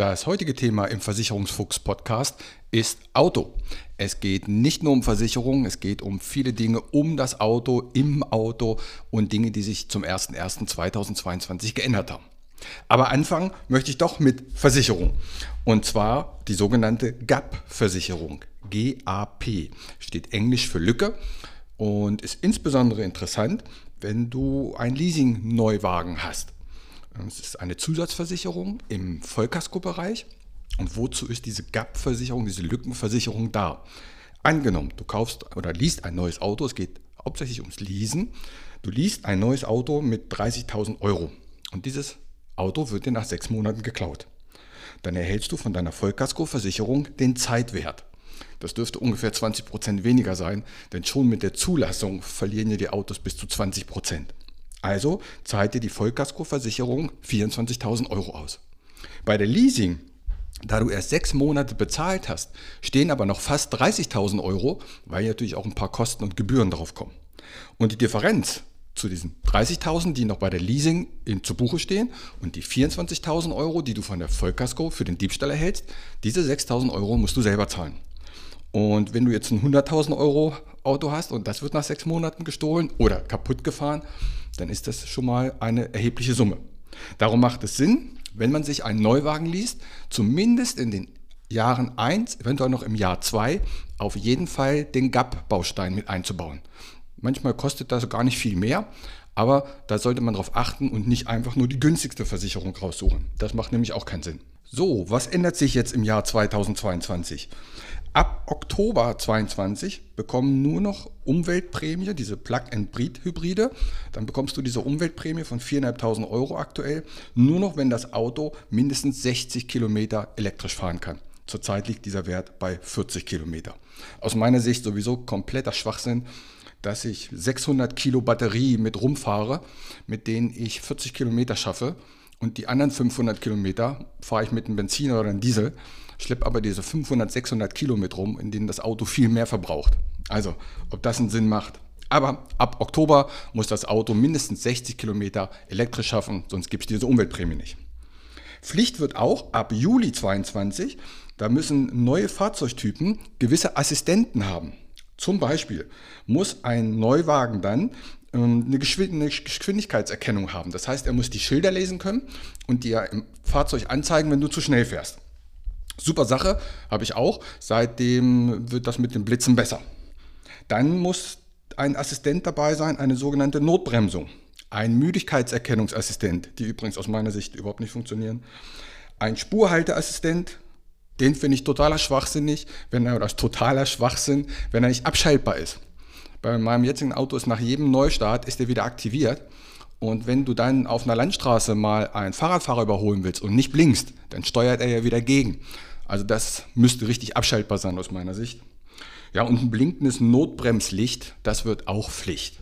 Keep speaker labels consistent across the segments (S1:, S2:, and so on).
S1: Das heutige Thema im Versicherungsfuchs Podcast ist Auto. Es geht nicht nur um Versicherung, es geht um viele Dinge um das Auto, im Auto und Dinge, die sich zum 01.01.2022 geändert haben. Aber anfangen möchte ich doch mit Versicherung. Und zwar die sogenannte GAP-Versicherung. GAP steht Englisch für Lücke und ist insbesondere interessant, wenn du einen Leasing-Neuwagen hast. Es ist eine Zusatzversicherung im Vollkaskobereich. Und wozu ist diese GAP-Versicherung, diese Lückenversicherung da? Angenommen, du kaufst oder liest ein neues Auto, es geht hauptsächlich ums Leasen. Du liest ein neues Auto mit 30.000 Euro und dieses Auto wird dir nach sechs Monaten geklaut. Dann erhältst du von deiner Vollkaskoversicherung den Zeitwert. Das dürfte ungefähr 20 Prozent weniger sein, denn schon mit der Zulassung verlieren dir die Autos bis zu 20%. Prozent. Also zahlt dir die Vollkaskoversicherung 24.000 Euro aus. Bei der Leasing, da du erst sechs Monate bezahlt hast, stehen aber noch fast 30.000 Euro, weil natürlich auch ein paar Kosten und Gebühren drauf kommen. Und die Differenz zu diesen 30.000, die noch bei der Leasing in, zu Buche stehen und die 24.000 Euro, die du von der Vollkasko für den Diebstahl erhältst, diese 6.000 Euro musst du selber zahlen. Und wenn du jetzt ein 100.000 Euro Auto hast und das wird nach sechs Monaten gestohlen oder kaputt gefahren, dann ist das schon mal eine erhebliche Summe. Darum macht es Sinn, wenn man sich einen Neuwagen liest, zumindest in den Jahren 1, eventuell noch im Jahr 2, auf jeden Fall den GAP-Baustein mit einzubauen. Manchmal kostet das gar nicht viel mehr, aber da sollte man darauf achten und nicht einfach nur die günstigste Versicherung raussuchen. Das macht nämlich auch keinen Sinn. So, was ändert sich jetzt im Jahr 2022? Ab Oktober 22 bekommen nur noch Umweltprämie, diese Plug-and-Breed-Hybride. Dann bekommst du diese Umweltprämie von 4.500 Euro aktuell, nur noch wenn das Auto mindestens 60 Kilometer elektrisch fahren kann. Zurzeit liegt dieser Wert bei 40 Kilometer. Aus meiner Sicht sowieso kompletter Schwachsinn, dass ich 600 Kilo Batterie mit rumfahre, mit denen ich 40 Kilometer schaffe und die anderen 500 Kilometer fahre ich mit einem Benziner oder einem Diesel schleppe aber diese 500, 600 Kilo mit rum, in denen das Auto viel mehr verbraucht. Also, ob das einen Sinn macht. Aber ab Oktober muss das Auto mindestens 60 Kilometer elektrisch schaffen, sonst gibt es diese Umweltprämie nicht. Pflicht wird auch ab Juli 22, da müssen neue Fahrzeugtypen gewisse Assistenten haben. Zum Beispiel muss ein Neuwagen dann ähm, eine Geschwindigkeitserkennung haben. Das heißt, er muss die Schilder lesen können und dir im Fahrzeug anzeigen, wenn du zu schnell fährst. Super Sache, habe ich auch. Seitdem wird das mit den Blitzen besser. Dann muss ein Assistent dabei sein, eine sogenannte Notbremsung. Ein Müdigkeitserkennungsassistent, die übrigens aus meiner Sicht überhaupt nicht funktionieren. Ein Spurhalteassistent, den finde ich totaler schwachsinnig, wenn er, oder totaler Schwachsinn, wenn er nicht abschaltbar ist. Bei meinem jetzigen Auto ist nach jedem Neustart ist er wieder aktiviert. Und wenn du dann auf einer Landstraße mal einen Fahrradfahrer überholen willst und nicht blinkst, dann steuert er ja wieder gegen. Also das müsste richtig abschaltbar sein aus meiner Sicht. Ja, und ein blinkendes Notbremslicht, das wird auch Pflicht.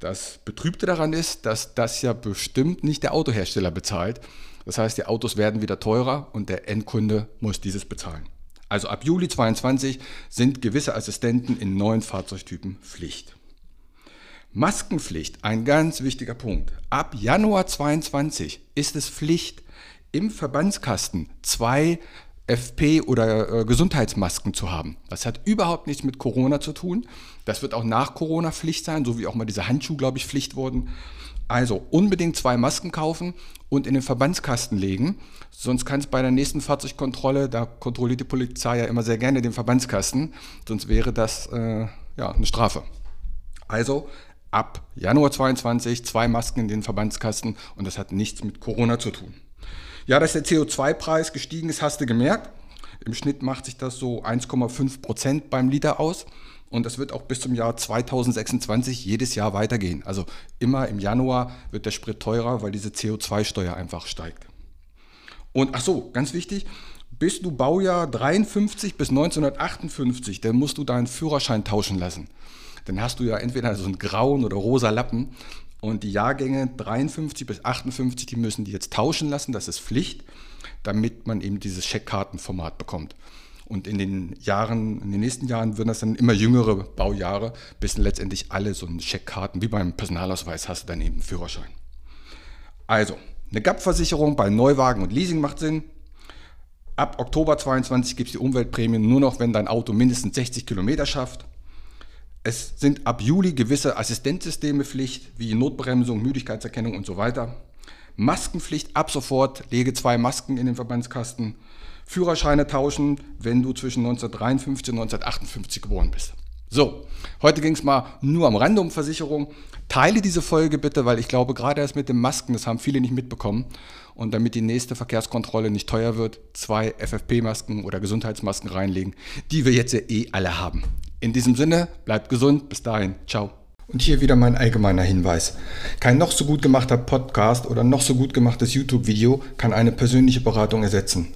S1: Das Betrübte daran ist, dass das ja bestimmt nicht der Autohersteller bezahlt. Das heißt, die Autos werden wieder teurer und der Endkunde muss dieses bezahlen. Also ab Juli 22 sind gewisse Assistenten in neuen Fahrzeugtypen Pflicht. Maskenpflicht, ein ganz wichtiger Punkt. Ab Januar 22 ist es Pflicht, im Verbandskasten zwei FP oder äh, Gesundheitsmasken zu haben. Das hat überhaupt nichts mit Corona zu tun. Das wird auch nach Corona Pflicht sein, so wie auch mal diese Handschuhe, glaube ich, Pflicht wurden. Also unbedingt zwei Masken kaufen und in den Verbandskasten legen. Sonst kann es bei der nächsten Fahrzeugkontrolle, da kontrolliert die Polizei ja immer sehr gerne den Verbandskasten, sonst wäre das äh, ja, eine Strafe. Also ab Januar 22 zwei Masken in den Verbandskasten und das hat nichts mit Corona zu tun. Ja, dass der CO2-Preis gestiegen ist, hast du gemerkt. Im Schnitt macht sich das so 1,5 Prozent beim Liter aus. Und das wird auch bis zum Jahr 2026 jedes Jahr weitergehen. Also immer im Januar wird der Sprit teurer, weil diese CO2-Steuer einfach steigt. Und ach so, ganz wichtig, bist du Baujahr 53 bis 1958, dann musst du deinen Führerschein tauschen lassen. Dann hast du ja entweder so einen grauen oder rosa Lappen. Und die Jahrgänge 53 bis 58, die müssen die jetzt tauschen lassen, das ist Pflicht, damit man eben dieses Scheckkartenformat bekommt. Und in den Jahren, in den nächsten Jahren würden das dann immer jüngere Baujahre, bis letztendlich alle so einen Scheckkarten, wie beim Personalausweis hast du dann eben Führerschein. Also, eine GAP-Versicherung bei Neuwagen und Leasing macht Sinn. Ab Oktober 22 gibt es die Umweltprämien nur noch, wenn dein Auto mindestens 60 Kilometer schafft. Es sind ab Juli gewisse Assistenzsysteme Pflicht, wie Notbremsung, Müdigkeitserkennung und so weiter. Maskenpflicht ab sofort, lege zwei Masken in den Verbandskasten. Führerscheine tauschen, wenn du zwischen 1953 und 1958 geboren bist. So, heute ging es mal nur am Rande um Versicherung. Teile diese Folge bitte, weil ich glaube, gerade das mit den Masken, das haben viele nicht mitbekommen. Und damit die nächste Verkehrskontrolle nicht teuer wird, zwei FFP-Masken oder Gesundheitsmasken reinlegen, die wir jetzt ja eh alle haben. In diesem Sinne, bleibt gesund, bis dahin, ciao. Und hier wieder mein allgemeiner Hinweis. Kein noch so gut gemachter Podcast oder noch so gut gemachtes YouTube-Video kann eine persönliche Beratung ersetzen.